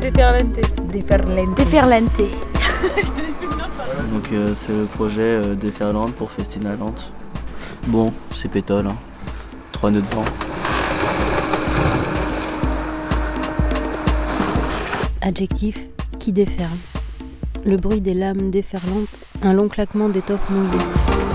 déferlante. Déferlante. Déferlante. Donc euh, c'est le projet euh, Déferlante pour Festinaland. Bon, c'est pétole, hein. Trois nœuds de vent. Adjectif qui déferle. Le bruit des lames déferlantes, un long claquement d'étoffe mouillée.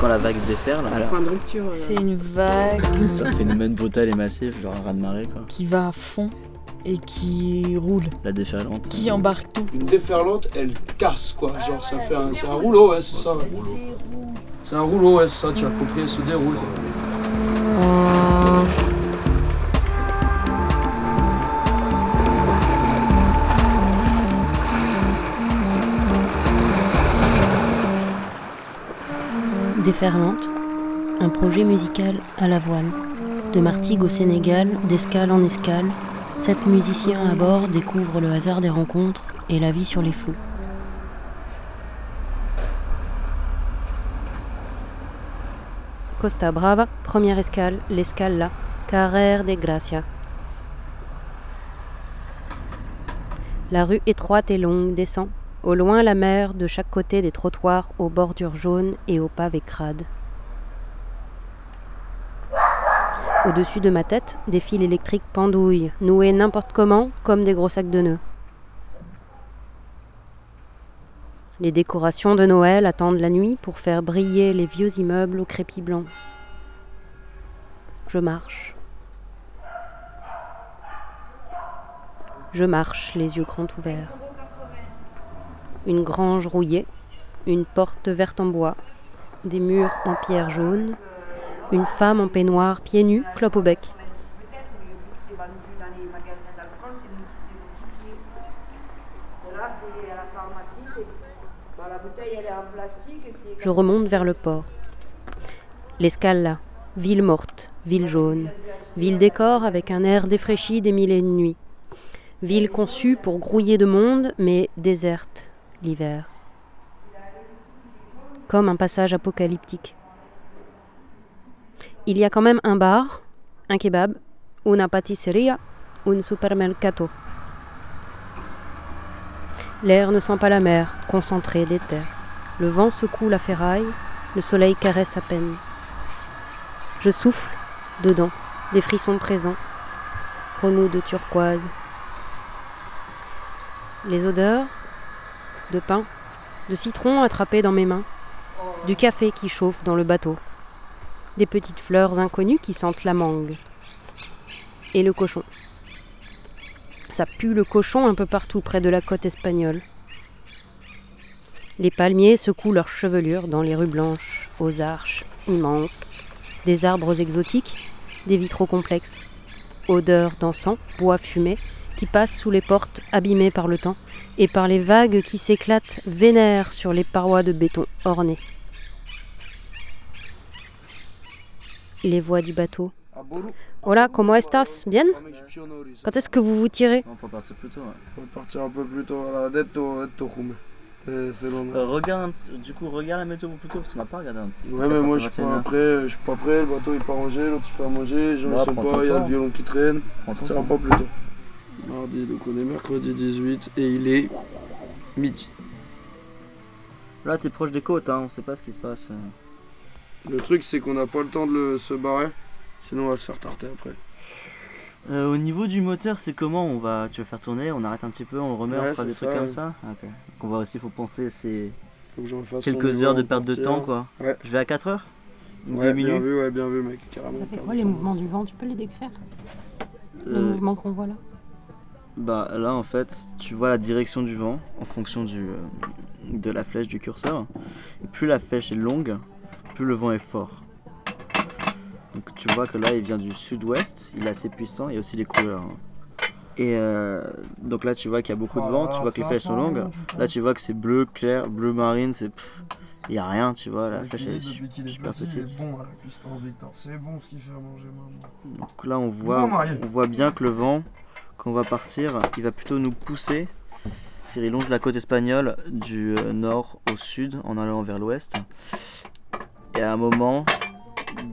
Quand la vague déferle, alors Point de rupture. euh, C'est une vague c'est un phénomène brutal et massif, genre un raz de marée quoi. qui va à fond et qui roule, La déferlante. qui embarque tout. Une déferlante, elle casse quoi. Genre ça fait un, c'est un rouleau, ouais, c'est ça. C'est un rouleau, ouais, c'est ça, tu as compris, elle se déroule. Déferlante, un projet musical à la voile. De Martigues au Sénégal, d'escale en escale, sept musiciens à bord découvrent le hasard des rencontres et la vie sur les flots. Costa Brava, première escale, l'escala, Carrer de Gracia. La rue étroite et longue descend, au loin la mer de chaque côté des trottoirs aux bordures jaunes et aux pavés crades. Au-dessus de ma tête, des fils électriques pendouillent, noués n'importe comment, comme des gros sacs de nœuds. Les décorations de Noël attendent la nuit pour faire briller les vieux immeubles au crépi blanc. Je marche. Je marche, les yeux grands ouverts. Une grange rouillée, une porte verte en bois, des murs en pierre jaune, une femme en peignoir, pieds nus, clope au bec. Je remonte vers le port. L'escala, ville morte, ville jaune, ville décor avec un air défraîchi des mille et une nuits. Ville conçue pour grouiller de monde, mais déserte l'hiver. Comme un passage apocalyptique. Il y a quand même un bar, un kebab, una patisseria, un supermercato. L'air ne sent pas la mer, concentré d'éther. Le vent secoue la ferraille, le soleil caresse à peine. Je souffle dedans, des frissons présents, remous de turquoise. Les odeurs de pain, de citron attrapé dans mes mains, du café qui chauffe dans le bateau, des petites fleurs inconnues qui sentent la mangue. Et le cochon. Ça pue le cochon un peu partout près de la côte espagnole. Les palmiers secouent leurs chevelures dans les rues blanches, aux arches immenses, des arbres exotiques, des vitraux complexes, odeurs d'encens, bois fumé, qui passent sous les portes abîmées par le temps et par les vagues qui s'éclatent vénères sur les parois de béton ornées. Les voix du bateau. Hola, ¿cómo estás? Bien? Quand est-ce que vous vous tirez? On peut partir plus tôt. On va partir un peu plus tôt. Euh, regarde, du coup, regarde la météo plus tôt parce qu'on n'a pas regardé un Ouais, mais moi je suis pas prêt, je suis pas prêt, le bateau il part manger, l'autre il fait à manger, sont prends ton pas, il y a le violon qui traîne, va temps. pas plus tôt. Mardi, donc on est mercredi 18 et il est midi. Là, t'es proche des côtes, hein, on sait pas ce qui se passe. Le truc c'est qu'on n'a pas le temps de le- se barrer, sinon on va se faire tarter après. Euh, au niveau du moteur, c'est comment on va, Tu vas faire tourner, on arrête un petit peu, on le remet, Ouais, on fera des trucs ça, comme ouais. ça Ok. Donc on va aussi, faut penser, c'est que quelques heures de perte de temps quoi. Ouais. Je vais à 4 heures Ouais, bien minutes vu, ouais, bien vu mec, carrément. Ça fait quoi les mouvements du vent? Tu peux les décrire? Le Euh, mouvement qu'on voit là? Bah là en fait, tu vois la direction du vent en fonction du, euh, de la flèche du curseur. Et plus la flèche est longue, plus le vent est fort. Donc tu vois que là il vient du sud-ouest, il est assez puissant, il y a aussi les couleurs. hein. Et euh, donc là tu vois qu'il y a beaucoup de vent, tu vois que les flèches sont longues. Là tu vois que c'est bleu clair, bleu marine, c'est il y a rien, tu vois, la flèche elle est su- super petite. bon à la puissance Victor, c'est bon ce qu'il fait à manger maman. Donc là on voit, Bon, on voit bien que le vent, quand on va partir, il va plutôt nous pousser. Il longe la côte espagnole du euh, nord au sud en allant vers l'ouest. Et à un moment,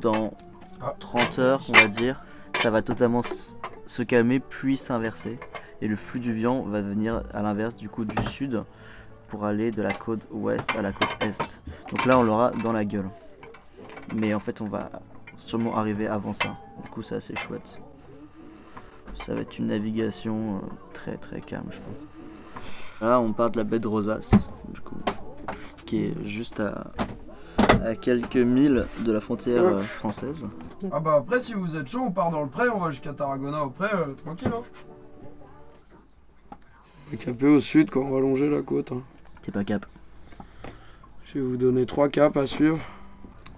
dans Ah. 30 heures, on va dire, ça va totalement se calmer puis s'inverser. Et le flux du vent va venir à l'inverse du coup du sud pour aller de la côte ouest à la côte est. Donc là on l'aura dans la gueule. Mais en fait on va sûrement arriver avant ça. Du coup c'est assez chouette. Ça va être une navigation euh, très très calme je pense. Là on part de la baie de Rosas, du coup, qui est juste à, à quelques milles de la frontière euh, française. Ah bah après, si vous êtes chaud, on part dans le pré, on va jusqu'à Tarragona au pré, euh, tranquille. Hein. On va caper au sud quand on va longer la côte. hein. C'est pas cap. Je vais vous donner trois caps à suivre.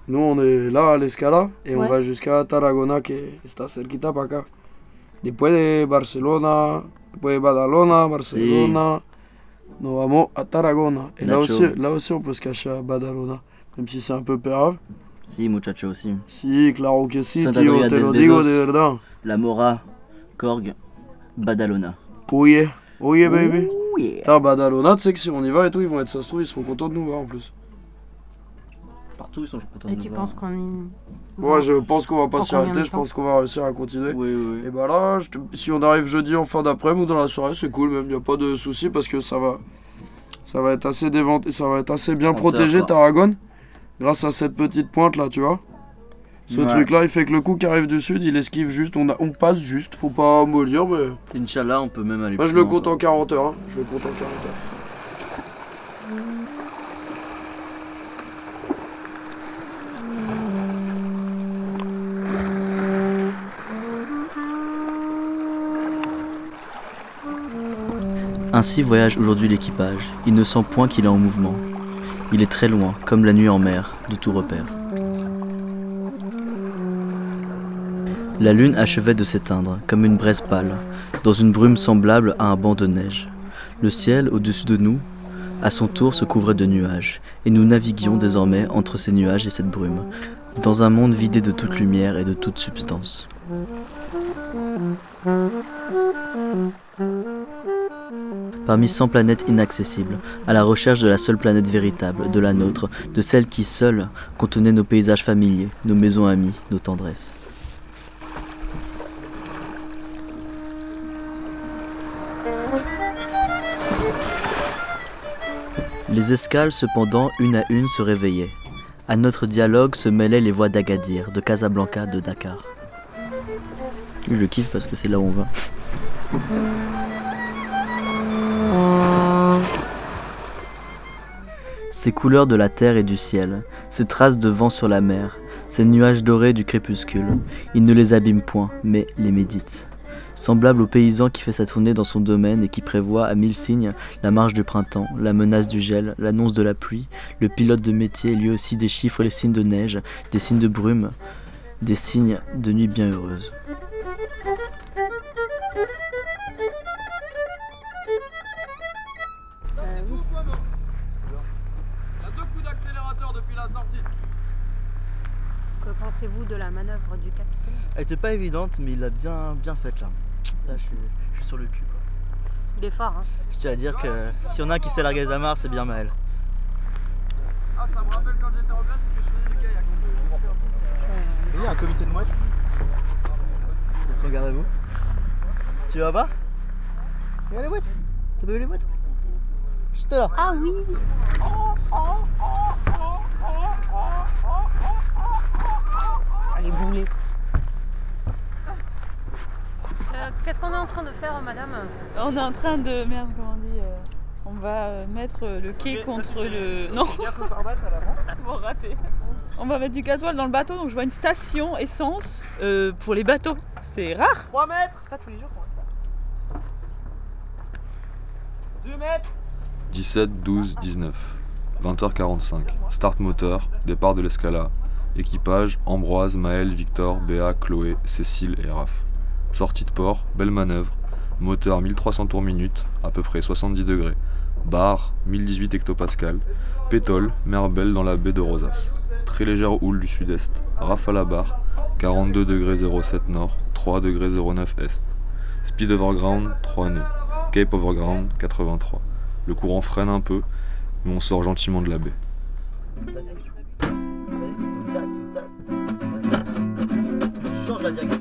Nous, on est là à l'Escala et on va jusqu'à Tarragona, que está cerquita para acá. Después de Barcelona, después de Badalona, Barcelona, nos vamos a Tarragona. Et là aussi, là aussi, on peut se cacher à Badalona, même si c'est un peu pérave. Si, muchacho aussi. Si, claro que sí, Santa tío, te lo digo de verdad. La Mora, Korg, Badalona. Oye, oye, baby. Putain, Badalona, tu sais que si on y va et tout, ils vont être, ça se trouve, ils seront contents de nous voir en plus. Partout ils sont contents Et de tu penses qu'on. Moi, je pense qu'on va pas En s'y combien arrêter, de je temps pense qu'on va réussir à continuer. Oui, oui, Et bah là, je te- si on arrive jeudi en fin d'après-midi ou dans la soirée, c'est cool, même, y a pas de souci parce que ça va, ça va être assez déventé, ça va être assez bien 30 heures, protégé, quoi. Tarragone, grâce à cette petite pointe là, tu vois. Ce Ouais. truc là, il fait que le coup qui arrive du sud, il esquive juste, on, a- on passe juste, faut pas mollir, mais. Inch'Allah, on peut même aller Moi, je plus le loin, compte quoi. en 40 heures, hein. je le compte en 40 heures. Ainsi voyage aujourd'hui l'équipage. Il ne sent point qu'il est en mouvement. Il est très loin, comme la nuit en mer, de tout repère. La lune achevait de s'éteindre, comme une braise pâle, dans une brume semblable à un banc de neige. Le ciel, au-dessus de nous, à son tour se couvrait de nuages, et nous naviguions désormais entre ces nuages et cette brume, dans un monde vidé de toute lumière et de toute substance. Parmi 100 planètes inaccessibles, à la recherche de la seule planète véritable, de la nôtre, de celle qui seule contenait nos paysages familiers, nos maisons amies, nos tendresses. Les escales, cependant, une à une se réveillaient. À notre dialogue se mêlaient les voix d'Agadir, de Casablanca, de Dakar. Je kiffe parce que c'est là où on va. Ces couleurs de la terre et du ciel, ces traces de vent sur la mer, ces nuages dorés du crépuscule, il ne les abîme point, mais les médite. Semblable au paysan qui fait sa tournée dans son domaine et qui prévoit à mille signes la marche du printemps, la menace du gel, l'annonce de la pluie, le pilote de métier lui aussi déchiffre les signes de neige, des signes de brume, des signes de nuit bien heureuse. Pensez-vous de la manœuvre du capitaine? Elle était pas évidente, mais il l'a bien, bien faite là. Là, je suis, je suis sur le cul quoi. Il est fort, hein Je tiens à dire que s'il y en a un qui sait larguer les amarres, c'est bien Maël. Ah, ça me rappelle quand j'étais en Grèce et que je faisais du kayak. Il y a un comité de mouettes. Regardez-vous. Tu vas pas? Regarde les mouettes. T'as pas vu les mouettes? Juste là. Ah oui Elle est boulée. Euh, Qu'est-ce qu'on est en train On est en train de. Merde, comment on dit euh, On va euh, mettre euh, le quai contre le. Non Bon, raté. On va mettre du gasoil dans le bateau, donc je vois une station essence euh, pour les bateaux. C'est rare 3 mètres C'est pas tous les jours qu'on voit ça. 2 mètres 17, 12, 19. 20h45. Start moteur, départ de l'escala. Équipage, Ambroise, Maël, Victor, Béa, Chloé, Cécile et Raph. Sortie de port, belle manœuvre. Moteur 1300 tours minute, à peu près 70 degrés. Barre 1018 hectopascal. Pétole, mer belle dans la baie de Rosas. Très légère houle du sud-est. Raf à la barre, 42 degrés 07 nord, 3 degrés 09 est. Speed overground, 3 nœuds. Cape overground, 83. Le courant freine un peu, mais on sort gentiment de la baie. là direct.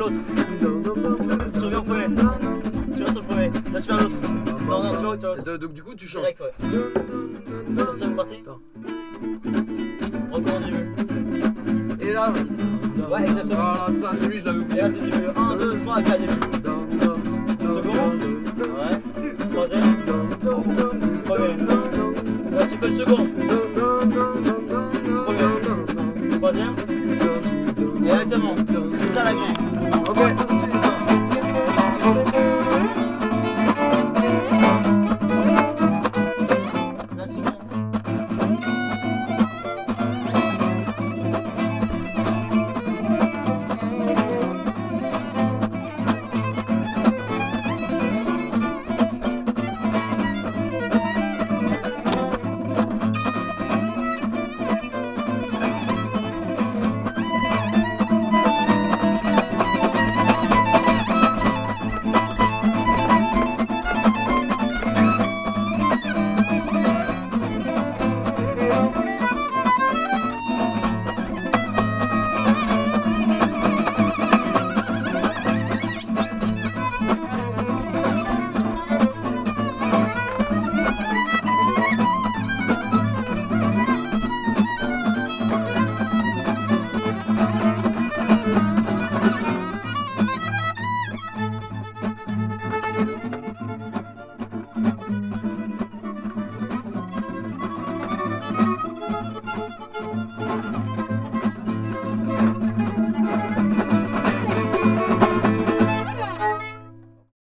L'autre. Tu reviens au premier. Tu restes au premier. Là tu fais un autre. Non, non, tu vois, tu vois. Donc du coup tu chantes. Direct, ouais. Deuxième partie. Recommence du mieux. Et là, Ouais, exactement. voilà, ça c'est lui, je l'avais Et oublié. là c'est du mieux. 1, 2, 3, 4